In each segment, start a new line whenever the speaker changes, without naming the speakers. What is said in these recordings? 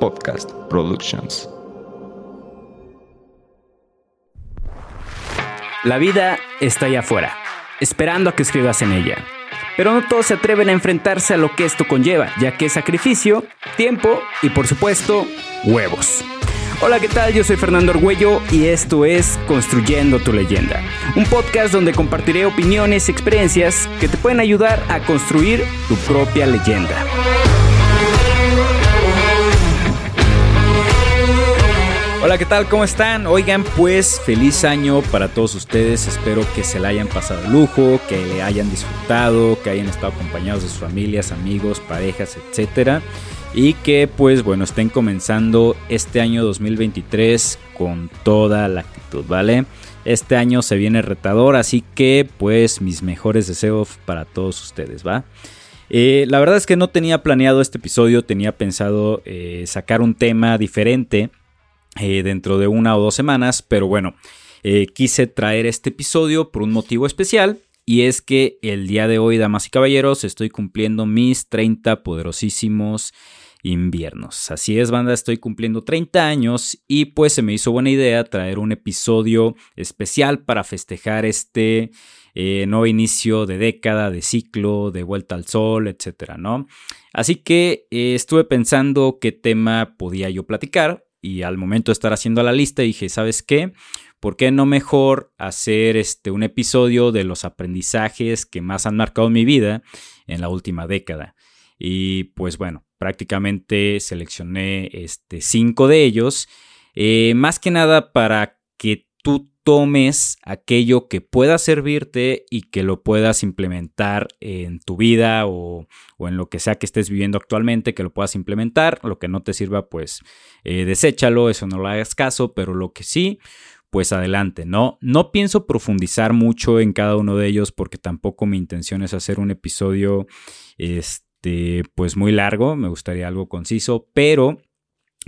Podcast Productions.
La vida está allá afuera, esperando a que escribas en ella. Pero no todos se atreven a enfrentarse a lo que esto conlleva, ya que es sacrificio, tiempo y por supuesto, huevos. Hola, ¿qué tal? Yo soy Fernando Argüello y esto es Construyendo tu leyenda, un podcast donde compartiré opiniones y experiencias que te pueden ayudar a construir tu propia leyenda. Hola, ¿qué tal? ¿Cómo están? Oigan, pues feliz año para todos ustedes. Espero que se la hayan pasado lujo, que le hayan disfrutado, que hayan estado acompañados de sus familias, amigos, parejas, etcétera. Y que pues bueno, estén comenzando este año 2023 con toda la actitud, ¿vale? Este año se viene retador, así que pues mis mejores deseos para todos ustedes, ¿va? Eh, la verdad es que no tenía planeado este episodio, tenía pensado eh, sacar un tema diferente eh, dentro de una o dos semanas, pero bueno, eh, quise traer este episodio por un motivo especial y es que el día de hoy, damas y caballeros, estoy cumpliendo mis 30 poderosísimos inviernos. Así es, banda, estoy cumpliendo 30 años y pues se me hizo buena idea traer un episodio especial para festejar este eh, nuevo inicio de década, de ciclo, de vuelta al sol, etcétera, ¿no? Así que estuve pensando qué tema podía yo platicar y al momento de estar haciendo la lista dije, ¿sabes qué? ¿Por qué no mejor hacer este, un episodio de los aprendizajes que más han marcado mi vida en la última década? Y pues bueno, prácticamente seleccioné este, cinco de ellos, eh, más que nada para que tú tomes aquello que pueda servirte y que lo puedas implementar en tu vida o, en lo que sea que estés viviendo actualmente, que lo puedas implementar. Lo que no te sirva, pues eh, deséchalo, eso no lo hagas caso, pero lo que sí, pues adelante, ¿no? No pienso profundizar mucho en cada uno de ellos porque tampoco mi intención es hacer un episodio, este, pues muy largo, me gustaría algo conciso, pero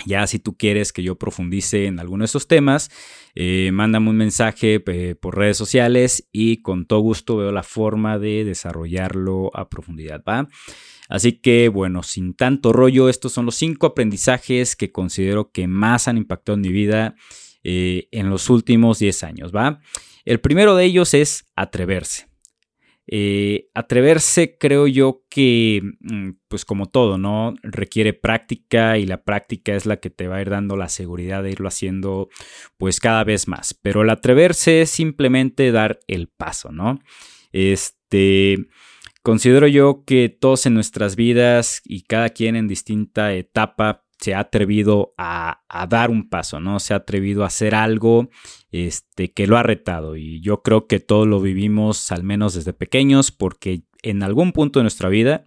ya si tú quieres que yo profundice en alguno de esos temas, eh, mándame un mensaje por redes sociales y con todo gusto veo la forma de desarrollarlo a profundidad, ¿va? Así que bueno, sin tanto rollo, estos son los cinco aprendizajes que considero que más han impactado en mi vida eh, en los últimos 10 años, ¿va? El primero de ellos es atreverse. Eh, atreverse creo yo que, mm, pues como todo, ¿no? Requiere práctica y la práctica es la que te va a ir dando la seguridad de irlo haciendo pues cada vez más. Pero el atreverse es simplemente dar el paso, ¿no? Este... Considero yo que todos en nuestras vidas y cada quien en distinta etapa se ha atrevido a, dar un paso, ¿no? Se ha atrevido a hacer algo este, que lo ha retado. Y yo creo que todos lo vivimos al menos desde pequeños porque en algún punto de nuestra vida,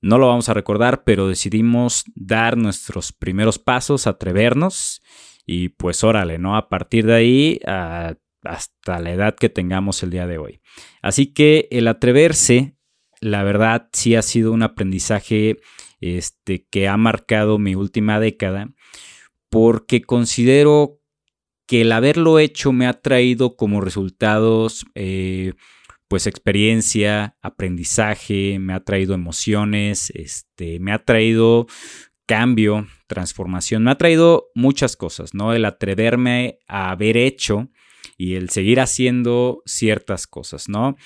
no lo vamos a recordar, pero decidimos dar nuestros primeros pasos, atrevernos y pues órale, ¿no? A partir de ahí hasta la edad que tengamos el día de hoy. Así que el atreverse, la verdad, sí ha sido un aprendizaje este, que ha marcado mi última década, porque considero que el haberlo hecho me ha traído como resultados, eh, pues experiencia, aprendizaje, me ha traído emociones, este, me ha traído cambio, transformación, me ha traído muchas cosas, ¿no? El atreverme a haber hecho y el seguir haciendo ciertas cosas, ¿no?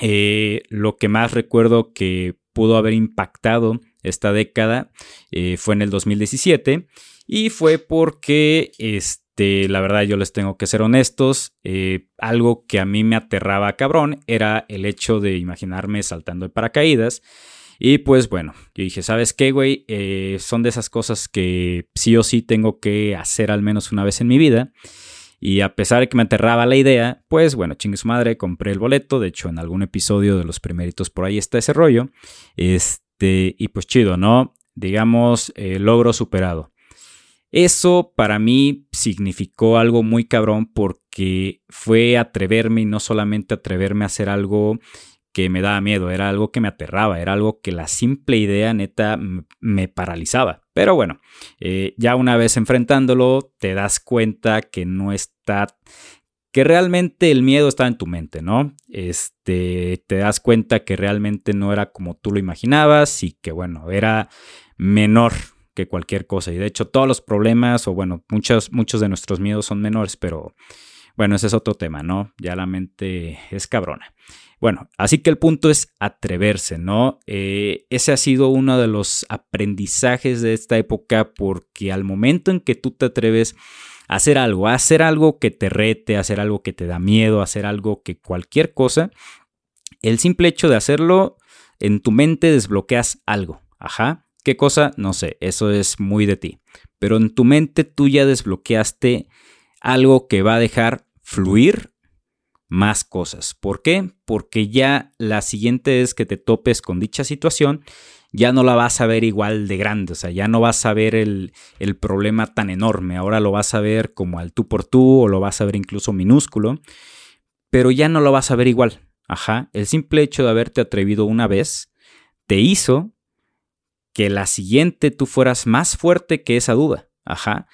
Eh, lo que más recuerdo que pudo haber impactado esta década eh, fue en el 2017 y fue porque, este, la verdad yo les tengo que ser honestos, eh, algo que a mí me aterraba cabrón era el hecho de imaginarme saltando de paracaídas. Y pues bueno, yo dije, ¿sabes qué, güey? Eh, son de esas cosas que sí o sí tengo que hacer al menos una vez en mi vida. Y a pesar de que me aterraba la idea, pues bueno, chingue su madre, compré el boleto. De hecho, en algún episodio de los primeritos por ahí está ese rollo. Este y pues chido, ¿no? Digamos, eh, logro superado. Eso para mí significó algo muy cabrón porque fue atreverme y no solamente atreverme a hacer algo que me daba miedo, era algo que me aterraba, era algo que la simple idea neta me paralizaba. Pero bueno, eh, ya una vez enfrentándolo, te das cuenta que no está que realmente el miedo estaba en tu mente, ¿no? Este, te das cuenta que realmente no era como tú lo imaginabas y que bueno, era menor, que cualquier cosa. Y de hecho todos los problemas, o bueno, muchos, muchos de nuestros miedos son menores, pero bueno, ese es otro tema, ¿no? Ya la mente es cabrona. Bueno, así que el punto es atreverse, ¿no? Eh, ese ha sido uno de los aprendizajes de esta época porque al momento en que tú te atreves a hacer algo, a hacer algo que te rete, a hacer algo que te da miedo, a hacer algo que cualquier cosa, el simple hecho de hacerlo en tu mente desbloqueas algo. Ajá. ¿Qué cosa? No sé, eso es muy de ti. Pero en tu mente tú ya desbloqueaste algo que va a dejar fluir más cosas. ¿Por qué? Porque ya la siguiente vez que te topes con dicha situación, ya no la vas a ver igual de grande, o sea, ya no vas a ver el, el, problema tan enorme, ahora lo vas a ver como al tú por tú o lo vas a ver incluso minúsculo, pero ya no lo vas a ver igual. Ajá, el simple hecho de haberte atrevido una vez te hizo que la siguiente tú fueras más fuerte que esa duda. Ajá.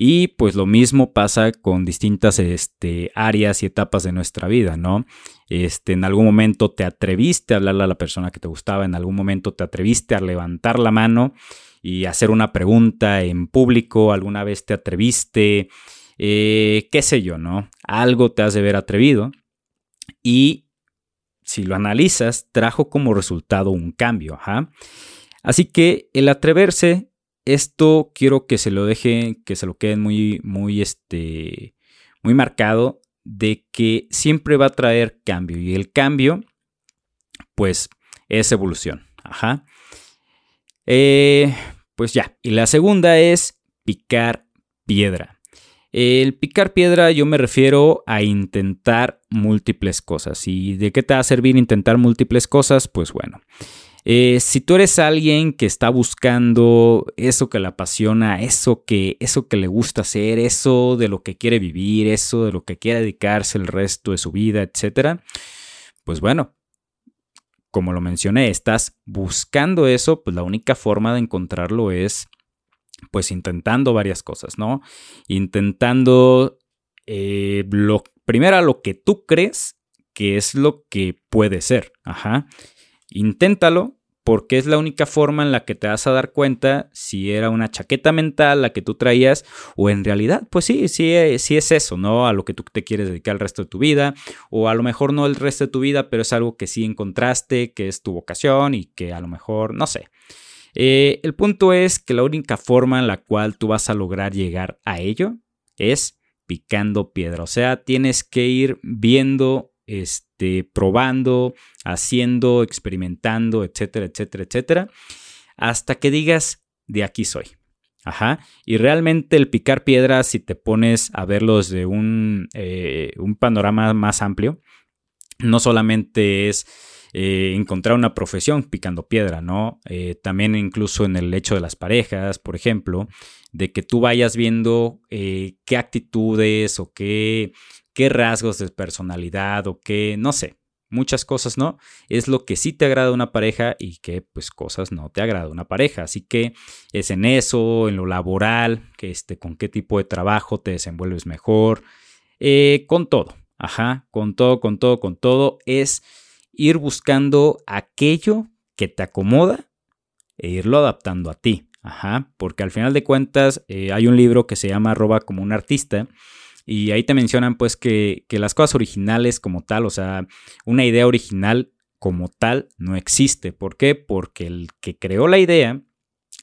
Y pues lo mismo pasa con distintas este, áreas y etapas de nuestra vida, ¿no? Este, en algún momento te atreviste a hablarle a la persona que te gustaba, en algún momento te atreviste a levantar la mano y hacer una pregunta en público, alguna vez te atreviste, eh, qué sé yo, ¿no? Algo te has de ver atrevido y si lo analizas, trajo como resultado un cambio, ajá. Así que el atreverse esto quiero que se lo deje, que se lo queden muy, muy, este, muy marcado de que siempre va a traer cambio y el cambio, pues, es evolución. Ajá. Eh, pues ya. Y la segunda es picar piedra. El picar piedra yo me refiero a intentar múltiples cosas. ¿Y de qué te va a servir intentar múltiples cosas? Pues bueno, eh, si tú eres alguien que está buscando eso que le apasiona, eso que, eso que le gusta hacer, eso de lo que quiere vivir, eso de lo que quiere dedicarse el resto de su vida, etc., pues bueno, como lo mencioné, estás buscando eso, pues la única forma de encontrarlo es pues intentando varias cosas, ¿no? Intentando eh, lo, primero lo que tú crees que es lo que puede ser, ajá. Inténtalo, porque es la única forma en la que te vas a dar cuenta si era una chaqueta mental la que tú traías o en realidad, pues sí, sí, sí es eso, ¿no? A lo que tú te quieres dedicar el resto de tu vida o a lo mejor no el resto de tu vida, pero es algo que sí encontraste, que es tu vocación y que a lo mejor, no sé. Eh, el punto es que la única forma en la cual tú vas a lograr llegar a ello es picando piedra, o sea, tienes que ir viendo este, probando, haciendo, experimentando, etcétera, etcétera, etcétera, hasta que digas, de aquí soy. Ajá. Y realmente el picar piedras, si te pones a verlo desde un, eh, un panorama más amplio, no solamente es eh, encontrar una profesión picando piedra, ¿no? Eh, también incluso en el hecho de las parejas, por ejemplo, de que tú vayas viendo qué actitudes o qué qué rasgos de personalidad o qué, no sé, muchas cosas, ¿no? Es lo que sí te agrada una pareja y qué, pues cosas no te agrada una pareja. Así que es en eso, en lo laboral, que este, con qué tipo de trabajo te desenvuelves mejor, eh, con todo, ajá, con todo, con todo, con todo, es ir buscando aquello que te acomoda e irlo adaptando a ti, ajá, porque al final de cuentas eh, hay un libro que se llama Roba como un artista y ahí te mencionan pues que, las cosas originales como tal, o sea, una idea original como tal no existe. ¿Por qué? Porque el que creó la idea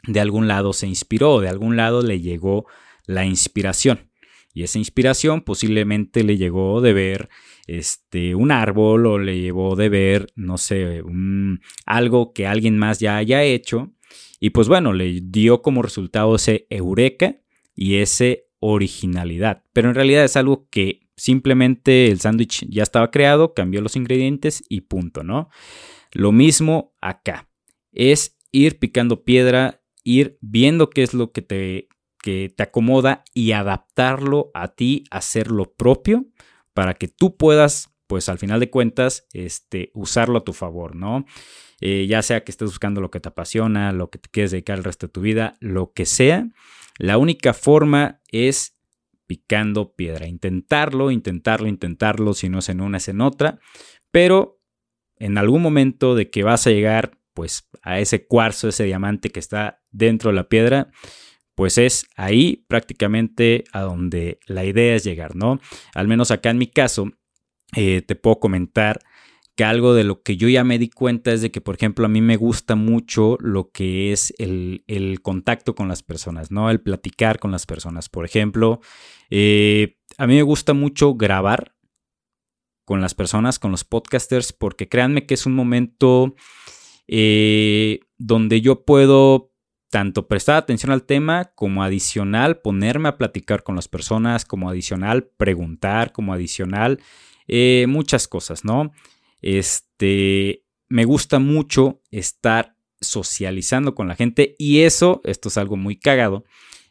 de algún lado se inspiró, de algún lado le llegó la inspiración. Y esa inspiración posiblemente le llegó de ver este, un árbol o le llevó de ver, no sé, un, algo que alguien más ya haya hecho. Y pues bueno, le dio como resultado ese eureka y ese originalidad. Pero en realidad es algo que simplemente el sándwich ya estaba creado, cambió los ingredientes y punto, ¿no? Lo mismo acá. Es ir picando piedra, ir viendo qué es lo que te, que te acomoda y adaptarlo a ti, hacer propio para que tú puedas, pues al final de cuentas, este, usarlo a tu favor, ¿no? Eh, ya sea que estés buscando lo que te apasiona, lo que te quieres dedicar el resto de tu vida, lo que sea, la única forma es picando piedra, intentarlo, intentarlo, intentarlo, si no es en una es en otra, pero en algún momento de que vas a llegar pues a ese cuarzo, ese diamante que está dentro de la piedra, pues es ahí prácticamente a donde la idea es llegar, ¿no? Al menos acá en mi caso, eh, te puedo comentar que algo de lo que yo ya me di cuenta es de que, por ejemplo, a mí me gusta mucho lo que es el, contacto con las personas, ¿no? El platicar con las personas. Por ejemplo, eh, a mí me gusta mucho grabar con las personas, con los podcasters, porque créanme que es un momento eh, donde yo puedo tanto prestar atención al tema como adicional ponerme a platicar con las personas, como adicional preguntar, como adicional eh, muchas cosas, ¿no? Este, me gusta mucho estar socializando con la gente y eso, esto es algo muy cagado,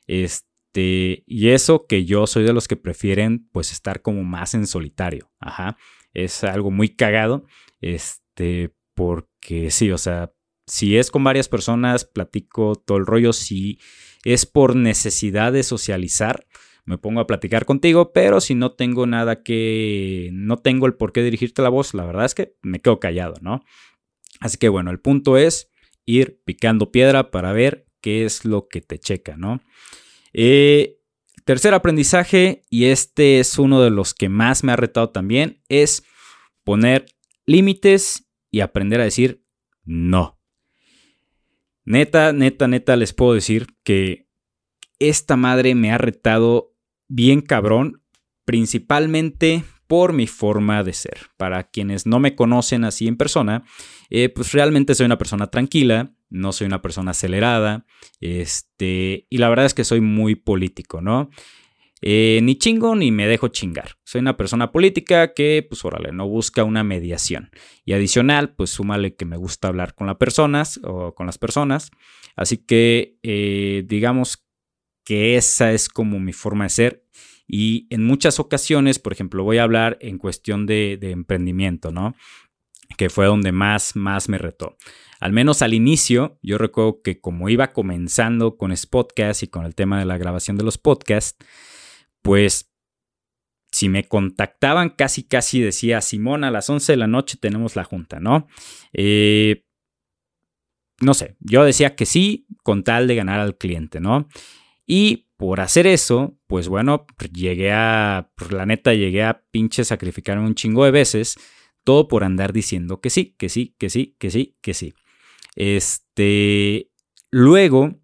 este, y eso que yo soy de los que prefieren pues estar como más en solitario, ajá, es algo muy cagado, este, porque sí, o sea, si es con varias personas, platico todo el rollo. Si es por necesidad de socializar, me pongo a platicar contigo, pero si no tengo nada que, no tengo el por qué dirigirte la voz, la verdad es que me quedo callado, ¿no? Así que bueno, el punto es ir picando piedra para ver qué es lo que te checa, ¿no? Eh, tercer aprendizaje, y este es uno de los que más me ha retado también, es poner límites y aprender a decir no. Neta, neta, neta, les puedo decir que esta madre me ha retado bien cabrón, principalmente por mi forma de ser. Para quienes no me conocen así en persona, eh, pues realmente soy una persona tranquila, no soy una persona acelerada, este, y la verdad es que soy muy político, ¿no? Eh, ni chingo ni me dejo chingar. Soy una persona política que, pues, órale, no busca una mediación. Y adicional, pues, súmale que me gusta hablar con las personas o con las personas. Así que, eh, digamos que esa es como mi forma de ser. Y en muchas ocasiones, por ejemplo, voy a hablar en cuestión de, emprendimiento, ¿no? Que fue donde más, más me retó. Al menos al inicio, yo recuerdo que como iba comenzando con Spotcast y con el tema de la grabación de los podcasts, pues si me contactaban casi casi decía, Simón, a las 11 de la noche tenemos la junta, ¿no? Eh, no sé, yo decía que sí con tal de ganar al cliente, ¿no? Y por hacer eso, pues bueno, llegué a, la neta, llegué a pinche sacrificarme un chingo de veces, todo por andar diciendo que sí, que sí, que sí, que sí, que sí. Este, luego,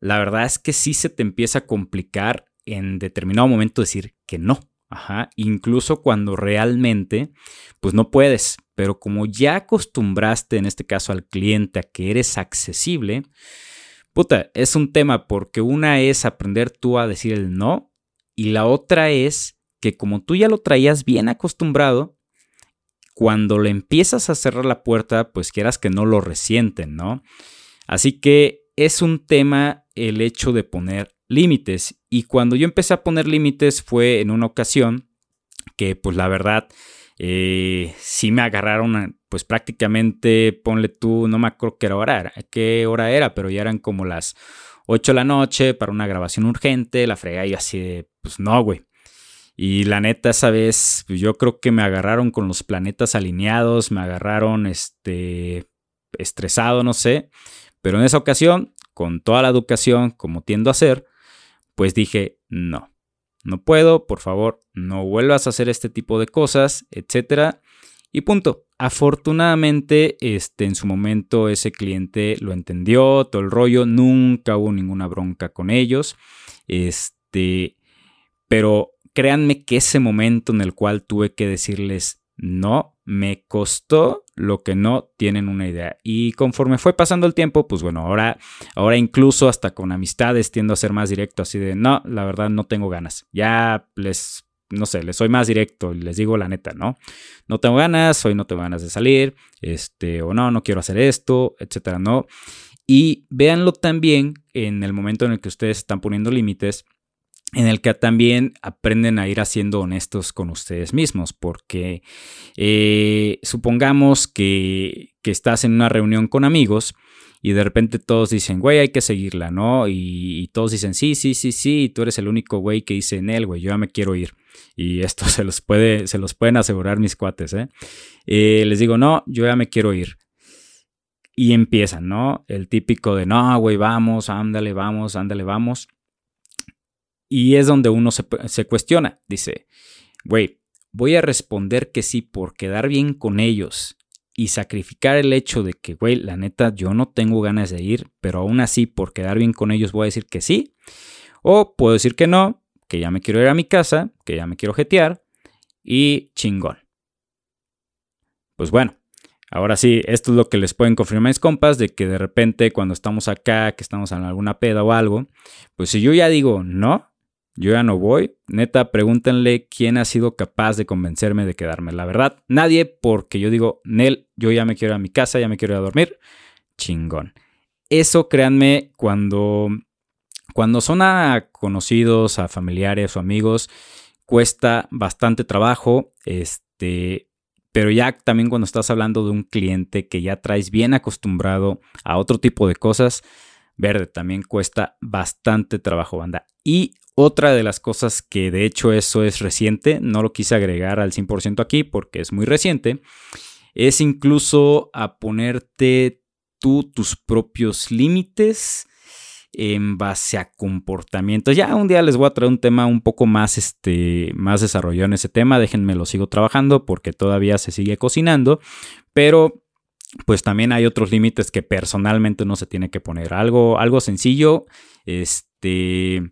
la verdad es que sí se te empieza a complicar en determinado momento decir que no. Ajá, incluso cuando realmente, pues no puedes, pero como ya acostumbraste en este caso al cliente a que eres accesible, puta, es un tema porque una es aprender tú a decir el no y la otra es que como tú ya lo traías bien acostumbrado, cuando le empiezas a cerrar la puerta, pues quieras que no lo resienten, ¿no? Así que es un tema el hecho de poner límites. Y cuando yo empecé a poner límites fue en una ocasión que pues la verdad eh, sí me agarraron pues prácticamente, ponle tú, no me acuerdo qué hora era, qué hora era, pero ya eran como las 8 de la noche para una grabación urgente, la frega y así de, pues no, güey. Y la neta, esa vez, pues yo creo que me agarraron con los planetas alineados, me agarraron este estresado, no sé. Pero en esa ocasión, con toda la educación, como tiendo a hacer, pues dije, no, no puedo, por favor, no vuelvas a hacer este tipo de cosas, etcétera. Y punto. Afortunadamente, este, en su momento ese cliente lo entendió, todo el rollo, nunca hubo ninguna bronca con ellos. Este, pero créanme que ese momento en el cual tuve que decirles no, me costó lo que no tienen una idea. Y conforme fue pasando el tiempo, pues bueno, ahora, ahora incluso hasta con amistades tiendo a ser más directo, así de, no, la verdad no tengo ganas. Ya les, no sé, les soy más directo y les digo la neta, ¿no? No tengo ganas, hoy no tengo ganas de salir, este, o no, no quiero hacer esto, etcétera, ¿no? Y véanlo también en el momento en el que ustedes están poniendo límites en el que también aprenden a ir haciendo honestos con ustedes mismos, porque eh, supongamos que, estás en una reunión con amigos y de repente todos dicen, güey, hay que seguirla, ¿no? Y, todos dicen, sí, sí, sí, sí, y tú eres el único güey que dice en él, güey, yo ya me quiero ir. Y esto se los, puede, se los pueden asegurar mis cuates, ¿eh? ¿eh? Les digo, no, yo ya me quiero ir. Y empiezan, ¿no? El típico de, no, güey, vamos, ándale, vamos, ándale, vamos. Y es donde uno se, cuestiona. Dice, güey, voy a responder que sí por quedar bien con ellos y sacrificar el hecho de que, güey, la neta, yo no tengo ganas de ir, pero aún así, por quedar bien con ellos, voy a decir que sí. O puedo decir que no, que ya me quiero ir a mi casa, que ya me quiero jetear y chingón. Pues bueno, ahora sí, esto es lo que les pueden confirmar mis compas, de que de repente cuando estamos acá, que estamos en alguna peda o algo, pues si yo ya digo no, yo ya no voy. Neta, pregúntenle quién ha sido capaz de convencerme de quedarme. La verdad, nadie, porque yo digo, Nel, yo ya me quiero ir a mi casa, ya me quiero ir a dormir. Chingón. Eso, créanme, cuando, cuando son a conocidos, a familiares o amigos, cuesta bastante trabajo. Este, pero ya también cuando estás hablando de un cliente que ya traes bien acostumbrado a otro tipo de cosas, verde también cuesta bastante trabajo, banda. Y otra de las cosas que de hecho eso es reciente, no lo quise agregar al 100% aquí porque es muy reciente, es incluso a ponerte tú tus propios límites en base a comportamientos. Ya un día les voy a traer un tema un poco más, este, más desarrollado en ese tema. Déjenme lo sigo trabajando porque todavía se sigue cocinando. Pero pues también hay otros límites que personalmente no se tiene que poner. Algo, algo sencillo. Este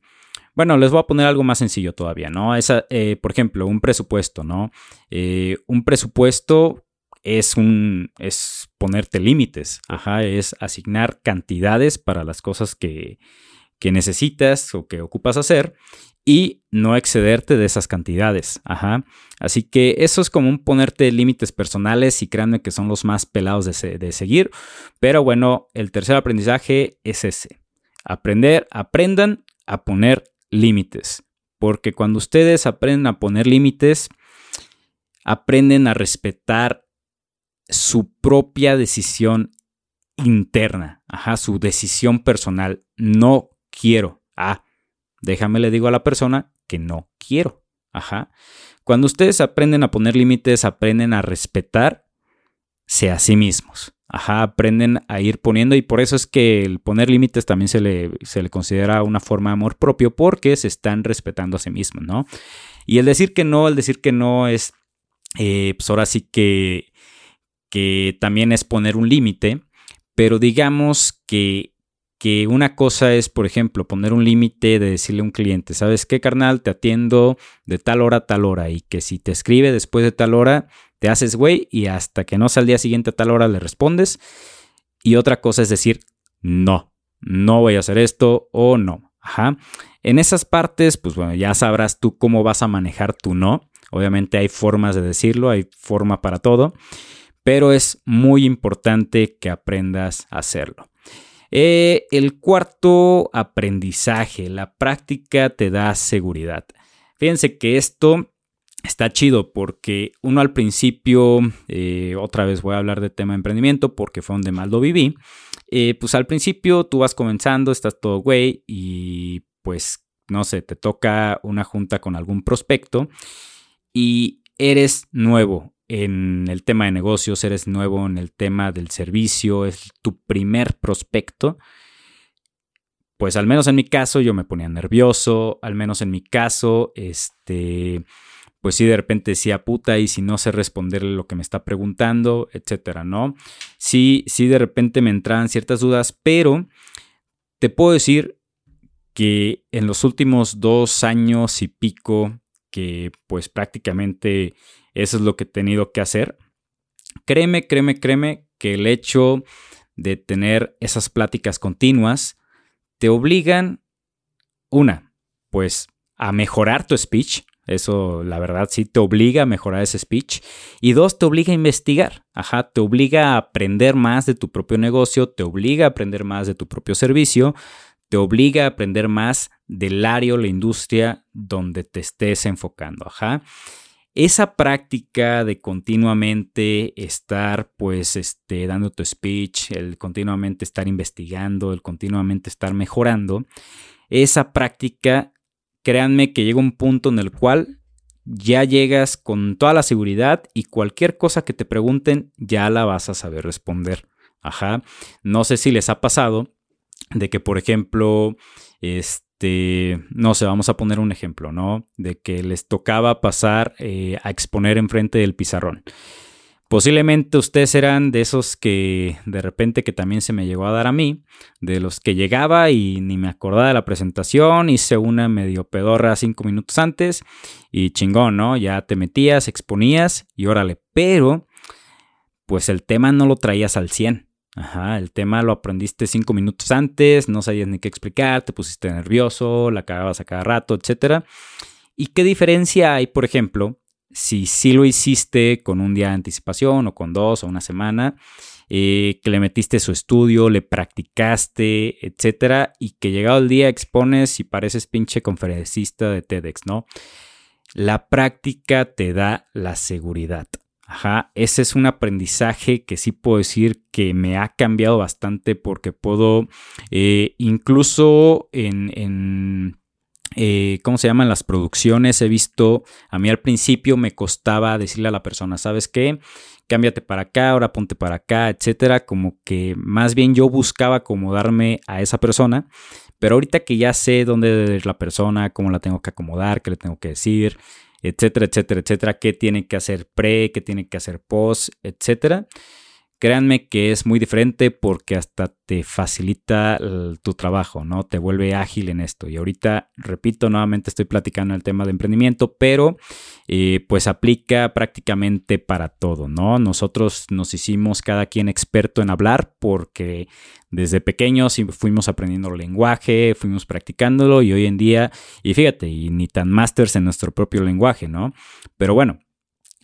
bueno, les voy a poner algo más sencillo todavía, ¿no? Esa, eh, por ejemplo, un presupuesto, ¿no? Eh, un presupuesto es un es ponerte límites, ajá, es asignar cantidades para las cosas que, que necesitas o que ocupas hacer y no excederte de esas cantidades. Ajá. Así que eso es como un ponerte límites personales y créanme que son los más pelados de, de, seguir. Pero bueno, el tercer aprendizaje es ese. Aprender, aprendan a poner límites. Porque cuando ustedes aprenden a poner límites, aprenden a respetar su propia decisión interna, ajá, su decisión personal. No quiero. Ah, déjame le digo a la persona que no quiero. Ajá. Cuando ustedes aprenden a poner límites, aprenden a respetarse a sí mismos. Ajá, aprenden a ir poniendo y por eso es que el poner límites también se le, se le considera una forma de amor propio porque se están respetando a sí mismos, ¿no? Y el decir que no, el decir que no es, eh, pues ahora sí que, que también es poner un límite, pero digamos que que una cosa es, por ejemplo, poner un límite de decirle a un cliente, ¿sabes qué, carnal? Te atiendo de tal hora a tal hora y que si te escribe después de tal hora, te haces güey y hasta que no sea el día siguiente a tal hora le respondes. Y otra cosa es decir, no, no voy a hacer esto o no. Ajá. En esas partes, pues bueno, ya sabrás tú cómo vas a manejar tu no. Obviamente hay formas de decirlo, hay forma para todo, pero es muy importante que aprendas a hacerlo. Eh, el cuarto aprendizaje, la práctica te da seguridad. Fíjense que esto está chido porque uno al principio, eh, otra vez voy a hablar de tema de emprendimiento porque fue donde más lo viví, eh, pues al principio tú vas comenzando, estás todo güey y pues no sé, te toca una junta con algún prospecto y eres nuevo, en el tema de negocios, eres nuevo en el tema del servicio, es tu primer prospecto, pues al menos en mi caso yo me ponía nervioso, al menos en mi caso, este, pues sí de repente decía puta y si no sé responderle lo que me está preguntando, etcétera, ¿no? Sí, sí de repente me entraban ciertas dudas, pero te puedo decir que en los últimos dos años y pico, que pues prácticamente eso es lo que he tenido que hacer. Créeme, créeme, créeme que el hecho de tener esas pláticas continuas te obligan, una, pues a mejorar tu speech. Eso, la verdad, sí te obliga a mejorar ese speech. Y dos, te obliga a investigar. Ajá, te obliga a aprender más de tu propio negocio, te obliga a aprender más de tu propio servicio, te obliga a aprender más del área o la industria donde te estés enfocando. Ajá esa práctica de continuamente estar pues este dando tu speech, el continuamente estar investigando, el continuamente estar mejorando, esa práctica, créanme que llega un punto en el cual ya llegas con toda la seguridad y cualquier cosa que te pregunten ya la vas a saber responder. Ajá. No sé si les ha pasado de que, por ejemplo, este, no sé, vamos a poner un ejemplo, ¿no? De que les tocaba pasar eh, a exponer enfrente del pizarrón. Posiblemente ustedes eran de esos que de repente que también se me llegó a dar a mí, de los que llegaba y ni me acordaba de la presentación, hice una medio pedorra cinco minutos antes y chingón, ¿no? Ya te metías, exponías y órale, pero pues el tema no lo traías al 100. Ajá, el tema lo aprendiste cinco minutos antes, no sabías ni qué explicar, te pusiste nervioso, la cagabas a cada rato, etc. ¿Y qué diferencia hay, por ejemplo, si sí lo hiciste con un día de anticipación o con dos o una semana, eh, que le metiste su estudio, le practicaste, etcétera, y que llegado el día expones y pareces pinche conferencista de TEDx, ¿no? La práctica te da la seguridad. Ajá, ese es un aprendizaje que sí puedo decir que me ha cambiado bastante porque puedo, eh, incluso en, eh, ¿cómo se llaman las producciones? He visto, a mí al principio me costaba decirle a la persona, ¿sabes qué? Cámbiate para acá, ahora ponte para acá, etcétera. Como que más bien yo buscaba acomodarme a esa persona, pero ahorita que ya sé dónde es la persona, cómo la tengo que acomodar, qué le tengo que decir, etcétera, etcétera, etcétera, qué tiene que hacer pre, qué tiene que hacer post, etcétera. Créanme que es muy diferente porque hasta te facilita tu trabajo, ¿no? Te vuelve ágil en esto. Y ahorita, repito, nuevamente estoy platicando el tema de emprendimiento, pero eh, pues aplica prácticamente para todo, ¿no? Nosotros nos hicimos cada quien experto en hablar porque desde pequeños fuimos aprendiendo el lenguaje, fuimos practicándolo y hoy en día, y fíjate, y ni tan masters en nuestro propio lenguaje, ¿no? Pero bueno,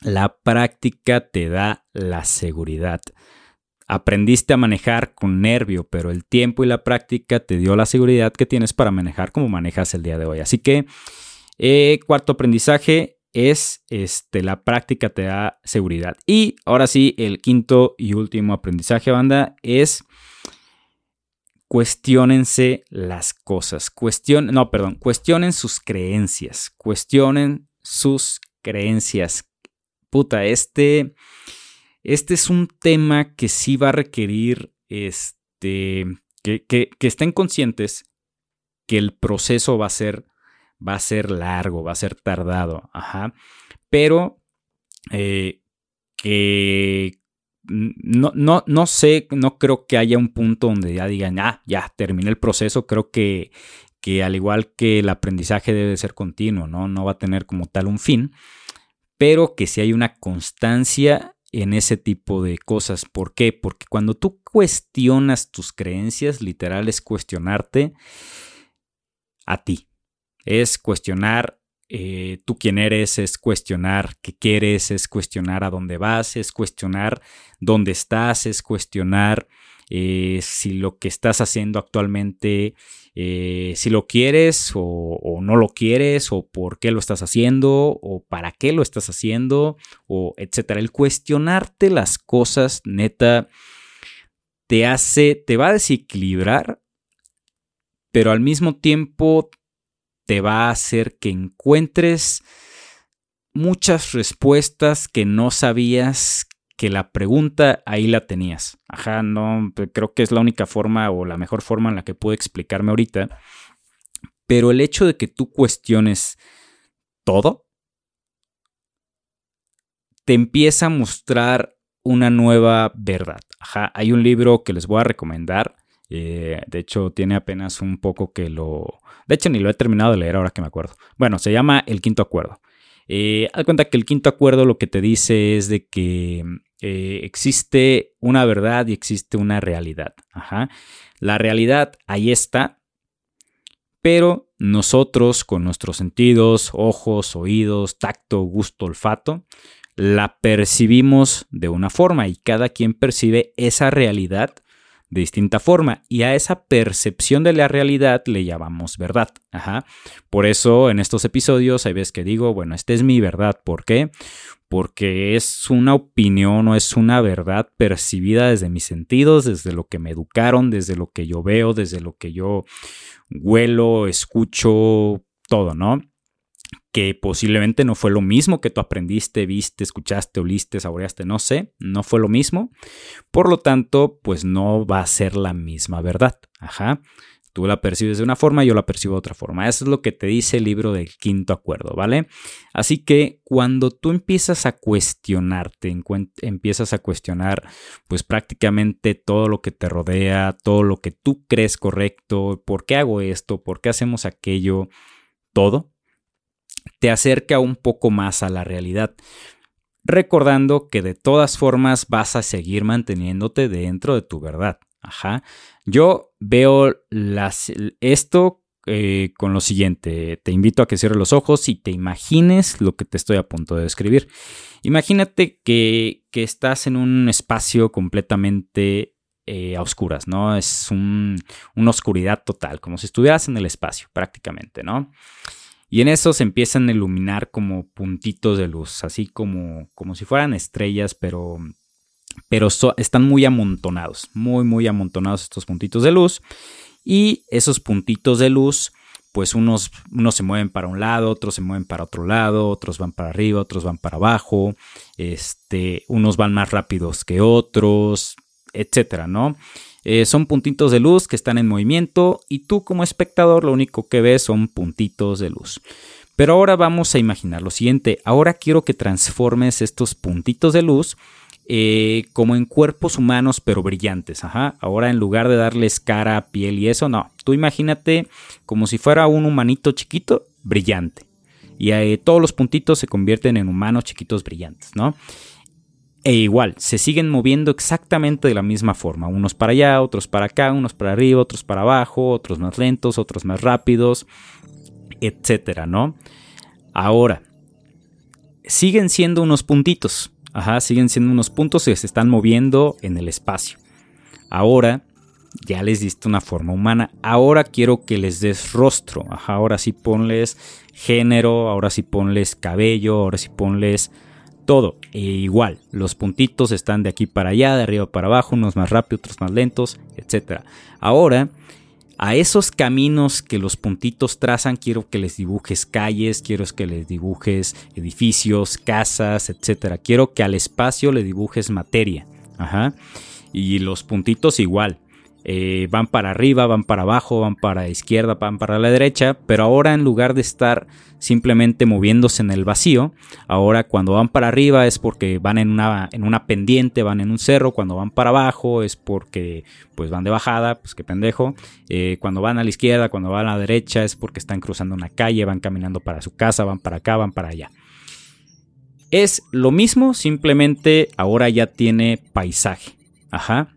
la práctica te da la seguridad. Aprendiste a manejar con nervio, pero el tiempo y la práctica te dio la seguridad que tienes para manejar como manejas el día de hoy. Así que, eh, cuarto aprendizaje es este, la práctica te da seguridad. Y ahora sí, el quinto y último aprendizaje, banda, es cuestionense las cosas. Cuestion, no, perdón, cuestionen sus creencias. Cuestionen sus creencias. Puta, este este es un tema que sí va a requerir este, que, que, estén conscientes que el proceso va a ser, va a ser largo, va a ser tardado, ajá. Pero eh, que no, no, no sé, no creo que haya un punto donde ya digan, ah, ya terminé el proceso. Creo que, que al igual que el aprendizaje debe ser continuo, ¿no? No va a tener como tal un fin, pero que si hay una constancia en ese tipo de cosas. ¿Por qué? Porque cuando tú cuestionas tus creencias, literal es cuestionarte a ti. Es cuestionar eh, tú quién eres, es cuestionar qué quieres, es cuestionar a dónde vas, es cuestionar dónde estás, es cuestionar eh, si lo que estás haciendo actualmente, eh, si lo quieres o, no lo quieres, o por qué lo estás haciendo, o para qué lo estás haciendo, o etcétera. El cuestionarte las cosas, neta, te hace, te va a desequilibrar, pero al mismo tiempo te va a hacer que encuentres muchas respuestas que no sabías que la pregunta ahí la tenías. Ajá, no, creo que es la única forma o la mejor forma en la que puedo explicarme ahorita. Pero el hecho de que tú cuestiones todo, te empieza a mostrar una nueva verdad. Ajá, hay un libro que les voy a recomendar. Eh, de hecho, tiene apenas un poco que lo... De hecho, ni lo he terminado de leer ahora que me acuerdo. Bueno, se llama El Quinto Acuerdo. Eh, haz cuenta que el quinto acuerdo lo que te dice es de que eh, existe una verdad y existe una realidad. La realidad ahí está, pero nosotros con nuestros sentidos, ojos, oídos, tacto, gusto, olfato, la percibimos de una forma y cada quien percibe esa realidad de distinta forma y a esa percepción de la realidad le llamamos verdad. Por eso en estos episodios hay veces que digo, bueno, esta es mi verdad. ¿Por qué? Porque es una opinión o es una verdad percibida desde mis sentidos, desde lo que me educaron, desde lo que yo veo, desde lo que yo huelo, escucho, todo, ¿no? que posiblemente no fue lo mismo que tú aprendiste, viste, escuchaste, oliste, saboreaste, no sé, no fue lo mismo. Por lo tanto, pues no va a ser la misma verdad. Ajá. Tú la percibes de una forma, yo la percibo de otra forma. Eso es lo que te dice el libro del quinto acuerdo, ¿vale? Así que cuando tú empiezas a cuestionarte, empiezas a cuestionar pues prácticamente todo lo que te rodea, todo lo que tú crees correcto, por qué hago esto, por qué hacemos aquello, todo, te acerca un poco más a la realidad recordando que de todas formas vas a seguir manteniéndote dentro de tu verdad. Yo veo esto eh, con lo siguiente. Te invito a que cierres los ojos y te imagines lo que te estoy a punto de describir. Imagínate que, estás en un espacio completamente eh, a oscuras, ¿no? Es una oscuridad total, como si estuvieras en el espacio prácticamente, ¿no? Y en eso se empiezan a iluminar como puntitos de luz, así como, como si fueran estrellas, pero pero están muy amontonados, muy, muy amontonados estos puntitos de luz. Y esos puntitos de luz, pues unos, unos se mueven para un lado, otros se mueven para otro lado, otros van para arriba, otros van para abajo, este, unos van más rápidos que otros, etcétera, ¿no? Eh, son puntitos de luz que están en movimiento y tú como espectador lo único que ves son puntitos de luz. Pero ahora vamos a imaginar lo siguiente, ahora quiero que transformes estos puntitos de luz eh, como en cuerpos humanos pero brillantes. Ajá. Ahora en lugar de darles cara, piel y eso, no. Tú imagínate como si fuera un humanito chiquito, brillante. Y eh, todos los puntitos se convierten en humanos chiquitos brillantes, ¿no? E igual, se siguen moviendo exactamente de la misma forma. Unos para allá, otros para acá, unos para arriba, otros para abajo, otros más lentos, otros más rápidos, etcétera, ¿no? Ahora, siguen siendo unos puntitos, Ajá, siguen siendo unos puntos que se están moviendo en el espacio. Ahora ya les diste una forma humana. Ahora quiero que les des rostro. Ajá, ahora sí ponles género, ahora sí ponles cabello, ahora sí ponles todo. E igual, los puntitos están de aquí para allá, de arriba para abajo, unos más rápidos, otros más lentos, etc. Ahora a esos caminos que los puntitos trazan, quiero que les dibujes calles, quiero que les dibujes edificios, casas, etc. Quiero que al espacio le dibujes materia. Ajá. Y los puntitos igual. Eh, van para arriba, van para abajo, van para la izquierda, van para la derecha, pero ahora en lugar de estar simplemente moviéndose en el vacío, ahora cuando van para arriba es porque van en una, en una pendiente, van en un cerro, cuando van para abajo es porque pues van de bajada, pues qué pendejo, eh, cuando van a la izquierda, cuando van a la derecha es porque están cruzando una calle, van caminando para su casa, van para acá, van para allá. Es lo mismo, simplemente ahora ya tiene paisaje. Ajá.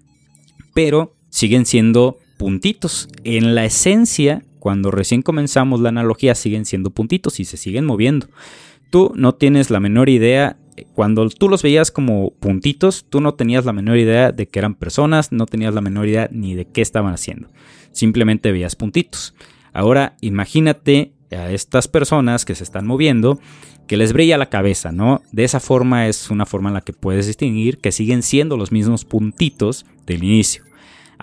Pero siguen siendo puntitos. En la esencia, cuando recién comenzamos la analogía, siguen siendo puntitos y se siguen moviendo. Tú no tienes la menor idea, cuando tú los veías como puntitos, tú no tenías la menor idea de que eran personas, no tenías la menor idea ni de qué estaban haciendo. Simplemente veías puntitos. Ahora imagínate a estas personas que se están moviendo, que les brilla la cabeza, ¿no? De esa forma es una forma en la que puedes distinguir que siguen siendo los mismos puntitos del inicio.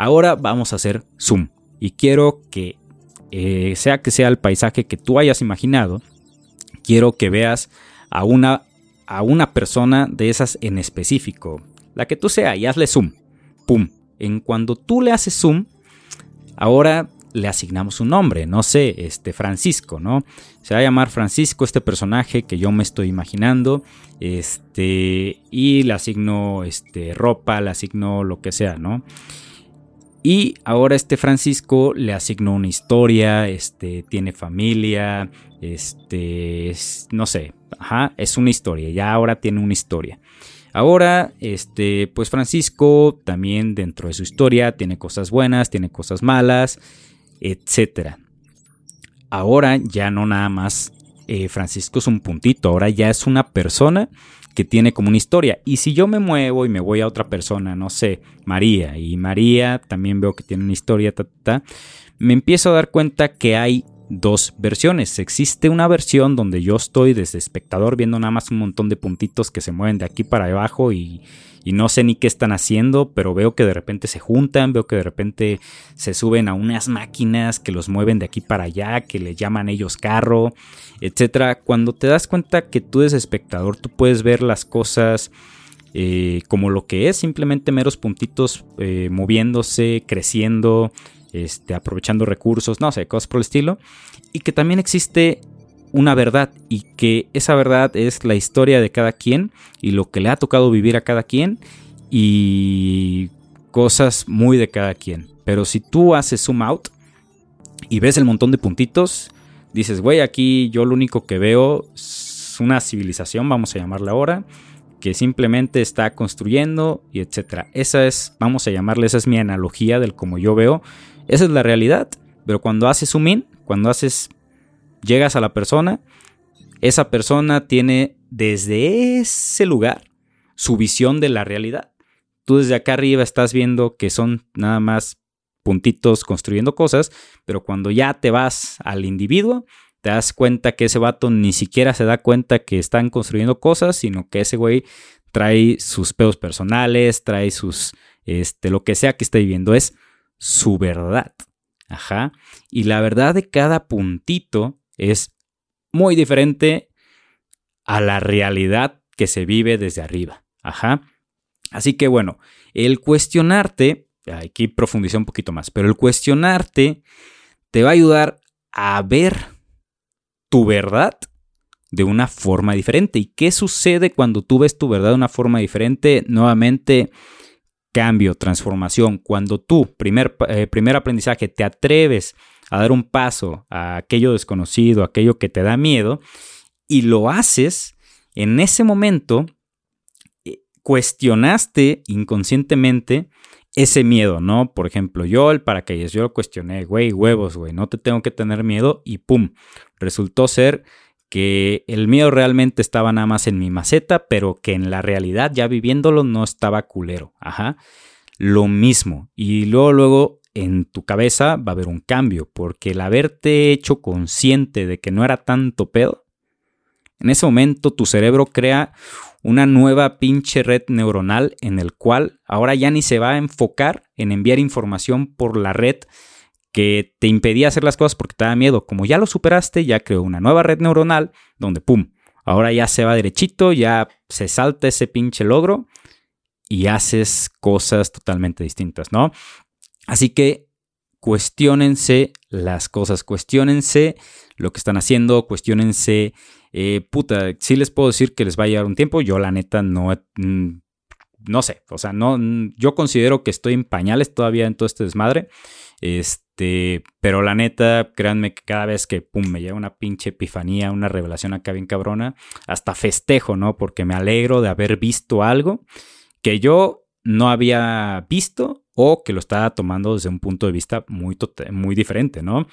Ahora vamos a hacer zoom y quiero que eh, sea que sea el paisaje que tú hayas imaginado, quiero que veas a una, a una persona de esas en específico, la que tú sea, y hazle zoom. Pum. En cuando tú le haces zoom, ahora le asignamos un nombre, no sé, este Francisco, ¿no? Se va a llamar Francisco este personaje que yo me estoy imaginando, este y le asigno este ropa, le asigno lo que sea, ¿no? Y ahora este Francisco le asignó una historia, este, tiene familia, este, no sé, ajá, es una historia, ya ahora tiene una historia. Ahora, este, pues Francisco también dentro de su historia tiene cosas buenas, tiene cosas malas, etc. Ahora ya no nada más eh, Francisco es un puntito, ahora ya es una persona que tiene como una historia. Y si yo me muevo y me voy a otra persona, no sé, María, y María también veo que tiene una historia, me empiezo a dar cuenta que hay dos versiones. Existe una versión donde yo estoy desde espectador viendo nada más un montón de puntitos que se mueven de aquí para abajo y, no sé ni qué están haciendo, pero veo que de repente se juntan, veo que de repente se suben a unas máquinas que los mueven de aquí para allá, que le llaman ellos carro, etcétera. Cuando te das cuenta que tú eres espectador, tú puedes ver las cosas eh, como lo que es, simplemente meros puntitos eh, moviéndose, creciendo, este, aprovechando recursos, no sé, cosas por el estilo. Y que también existe una verdad y que esa verdad es la historia de cada quien y lo que le ha tocado vivir a cada quien y cosas muy de cada quien. Pero si tú haces zoom out y ves el montón de puntitos, dices, güey, aquí yo lo único que veo es una civilización, vamos a llamarla ahora, que simplemente está construyendo y etcétera. Esa es, vamos a llamarle, esa es mi analogía del como yo veo esa es la realidad. Pero cuando haces zoom in, cuando haces, llegas a la persona, esa persona tiene desde ese lugar su visión de la realidad. Tú desde acá arriba estás viendo que son nada más puntitos construyendo cosas, pero cuando ya te vas al individuo, te das cuenta que ese vato ni siquiera se da cuenta que están construyendo cosas, sino que ese güey trae sus pedos personales, trae sus, este, lo que sea que esté viviendo. Es su verdad. Ajá. Y la verdad de cada puntito es muy diferente a la realidad que se vive desde arriba. Ajá. Así que bueno, el cuestionarte, aquí profundizar un poquito más, pero el cuestionarte te va a ayudar a ver tu verdad de una forma diferente. ¿Y qué sucede cuando tú ves tu verdad de una forma diferente? Nuevamente, cambio, transformación. Cuando tú, primer, eh, primer aprendizaje, te atreves a dar un paso a aquello desconocido, aquello que te da miedo, y lo haces, en ese momento eh, cuestionaste inconscientemente ese miedo, ¿no? Por ejemplo, yo el paracaídas, yo lo cuestioné, güey, huevos, güey, no te tengo que tener miedo y pum, resultó ser que el miedo realmente estaba nada más en mi maceta, pero que en la realidad, ya viviéndolo, no estaba culero. Ajá. Lo mismo. Y luego, luego, en tu cabeza va a haber un cambio, porque el haberte hecho consciente de que no era tanto pedo, en ese momento tu cerebro crea una nueva pinche red neuronal en el cual ahora ya ni se va a enfocar en enviar información por la red que te impedía hacer las cosas porque te da miedo. Como ya lo superaste, ya creó una nueva red neuronal donde, ¡pum! Ahora ya se va derechito, ya se salta ese pinche logro y haces cosas totalmente distintas, ¿no? Así que cuestionense las cosas, cuestionense lo que están haciendo, cuestionense, eh, puta, sí les puedo decir que les va a llevar un tiempo, yo la neta no, mm, no sé, o sea, no, yo considero que estoy en pañales todavía en todo este desmadre, este, pero la neta, créanme que cada vez que pum, me llega una pinche epifanía, una revelación acá bien cabrona, hasta festejo, ¿no? Porque me alegro de haber visto algo que yo no había visto o que lo estaba tomando desde un punto de vista muy, muy diferente, ¿no?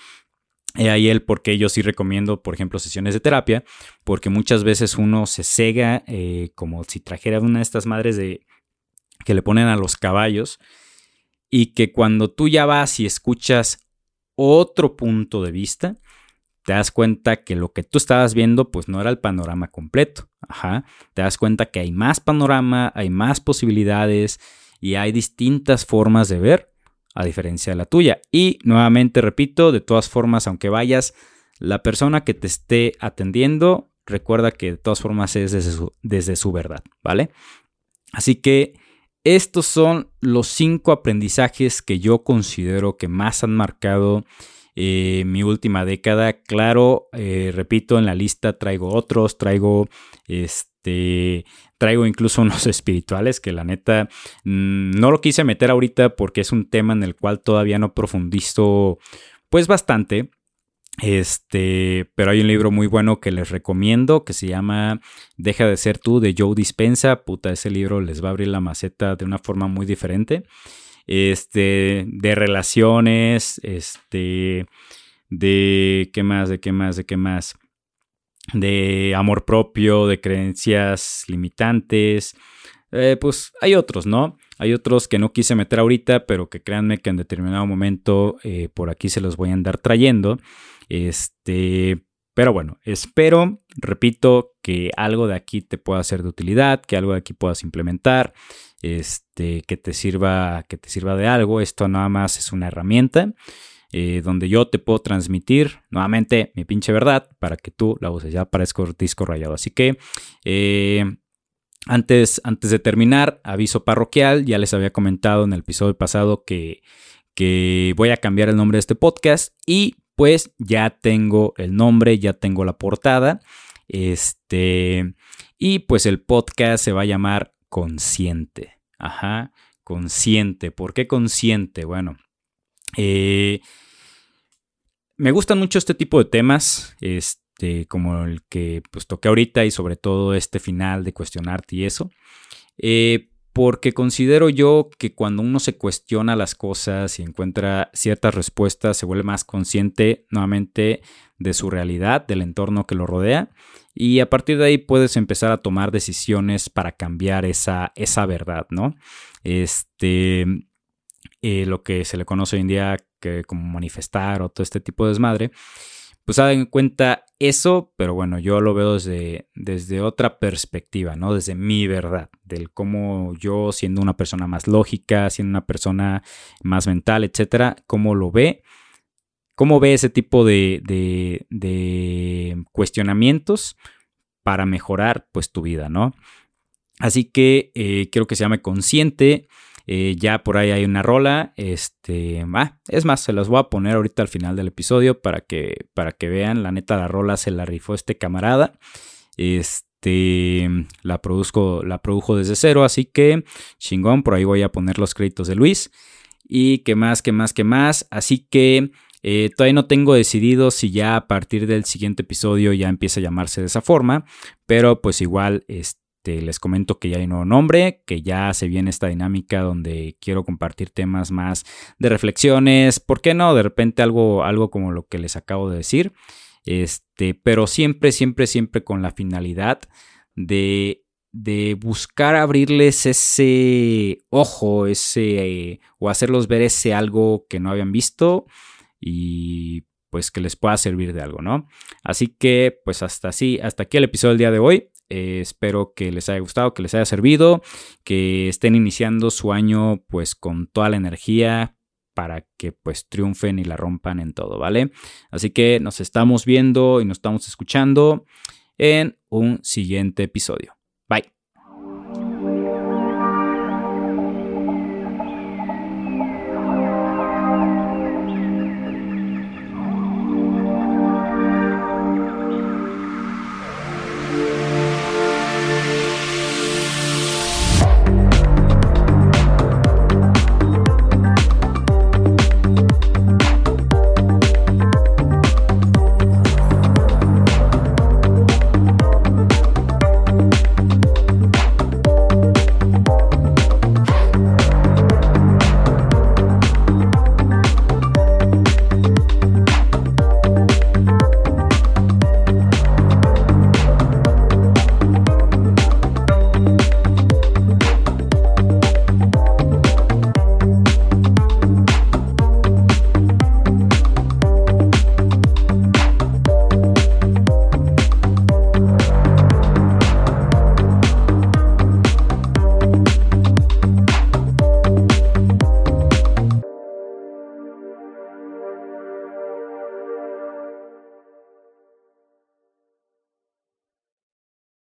Y ahí el por qué yo sí recomiendo, por ejemplo, sesiones de terapia, porque muchas veces uno se cega eh, como si trajera una de estas madres de que le ponen a los caballos y que cuando tú ya vas y escuchas otro punto de vista, te das cuenta que lo que tú estabas viendo pues no era el panorama completo. Ajá. Te das cuenta que hay más panorama, hay más posibilidades y hay distintas formas de ver a diferencia de la tuya. Y nuevamente repito, de todas formas, aunque vayas, la persona que te esté atendiendo, recuerda que de todas formas es desde su, su verdad, ¿vale? Así que estos son los cinco aprendizajes que yo considero que más han marcado eh, mi última década. Claro, eh, repito, en la lista traigo otros, traigo este, traigo incluso unos espirituales que la neta mm, no lo quise meter ahorita porque es un tema en el cual todavía no profundizo pues bastante. Este, pero hay un libro muy bueno que les recomiendo que se llama Deja de ser tú de Joe Dispensa. Puta, ese libro les va a abrir la maceta de una forma muy diferente. Este, de relaciones, este, de qué más, de qué más, de qué más. De amor propio, de creencias limitantes. Eh, pues hay otros, ¿no? Hay otros que no quise meter ahorita, pero que créanme que en determinado momento eh, por aquí se los voy a andar trayendo. Este, pero bueno, espero, repito, que algo de aquí te pueda ser de utilidad, que algo de aquí puedas implementar, este, que te sirva, que te sirva de algo. Esto nada más es una herramienta. Eh, donde yo te puedo transmitir nuevamente mi pinche verdad para que tú la uses. Ya parezco disco rayado. Así que eh, antes, antes de terminar, aviso parroquial. Ya les había comentado en el episodio pasado que, que voy a cambiar el nombre de este podcast y pues ya tengo el nombre, ya tengo la portada. Este, y pues el podcast se va a llamar Consciente. Ajá, consciente. ¿Por qué consciente? Bueno, eh, me gustan mucho este tipo de temas, este, como el que pues, toqué ahorita y sobre todo este final de cuestionarte y eso, eh, porque considero yo que cuando uno se cuestiona las cosas y encuentra ciertas respuestas, se vuelve más consciente nuevamente de su realidad, del entorno que lo rodea, y a partir de ahí puedes empezar a tomar decisiones para cambiar esa, esa verdad, ¿no? Este, eh, lo que se le conoce hoy en día que como manifestar o todo este tipo de desmadre, pues hagan en cuenta eso, pero bueno, yo lo veo desde, desde otra perspectiva, ¿no? Desde mi verdad, del cómo yo, siendo una persona más lógica, siendo una persona más mental, etcétera, cómo lo ve, cómo ve ese tipo de, de, cuestionamientos para mejorar, pues, tu vida, ¿no? Así que eh, quiero que se llame consciente eh, ya por ahí hay una rola. Este, ah, es más, se las voy a poner ahorita al final del episodio para que, para que vean. La neta, la rola se la rifó este camarada. Este, la produzco, la produjo desde cero, así que chingón. Por ahí voy a poner los créditos de Luis. Y qué más, qué más, qué más. Así que eh, todavía no tengo decidido si ya a partir del siguiente episodio ya empieza a llamarse de esa forma, pero pues igual este este, les comento que ya hay un nuevo nombre, que ya se viene esta dinámica donde quiero compartir temas más de reflexiones, ¿por qué no? De repente algo, algo como lo que les acabo de decir, este, pero siempre, siempre, siempre con la finalidad de, de buscar abrirles ese ojo, ese, o hacerlos ver ese algo que no habían visto y pues que les pueda servir de algo, ¿no? Así que pues hasta así, hasta aquí el episodio del día de hoy. Eh, espero que les haya gustado, que les haya servido, que estén iniciando su año pues con toda la energía para que pues triunfen y la rompan en todo, ¿vale? Así que nos estamos viendo y nos estamos escuchando en un siguiente episodio.